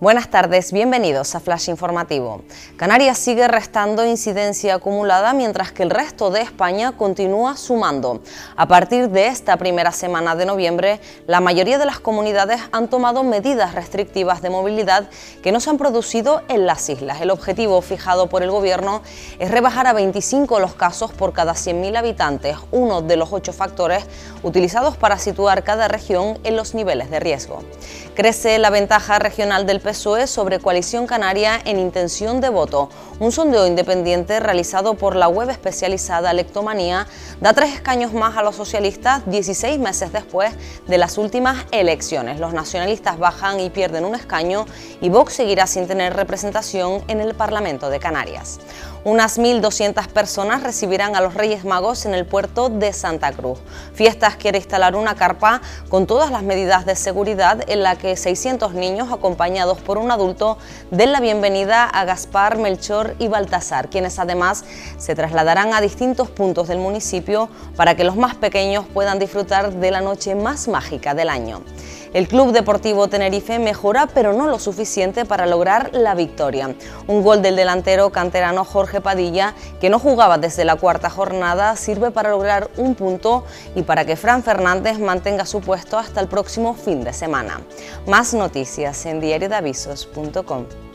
Buenas tardes, bienvenidos a Flash Informativo. Canarias sigue restando incidencia acumulada mientras que el resto de España continúa sumando. A partir de esta primera semana de noviembre, la mayoría de las comunidades han tomado medidas restrictivas de movilidad que no se han producido en las islas. El objetivo fijado por el Gobierno es rebajar a 25 los casos por cada 100.000 habitantes, uno de los ocho factores utilizados para situar cada región en los niveles de riesgo. Crece la ventaja regional del PSOE sobre Coalición Canaria en intención de voto. Un sondeo independiente realizado por la web especializada Electomanía da tres escaños más a los socialistas 16 meses después de las últimas elecciones. Los nacionalistas bajan y pierden un escaño y Vox seguirá sin tener representación en el Parlamento de Canarias. Unas 1.200 personas recibirán a los Reyes Magos en el puerto de Santa Cruz. Fiestas quiere instalar una carpa con todas las medidas de seguridad en la que 600 niños acompañados por un adulto den la bienvenida a Gaspar, Melchor y Baltasar, quienes además se trasladarán a distintos puntos del municipio para que los más pequeños puedan disfrutar de la noche más mágica del año. El Club Deportivo Tenerife mejora, pero no lo suficiente para lograr la victoria. Un gol del delantero canterano Jorge Padilla, que no jugaba desde la cuarta jornada, sirve para lograr un punto y para que Fran Fernández mantenga su puesto hasta el próximo fin de semana. Más noticias en diariodavisos.com.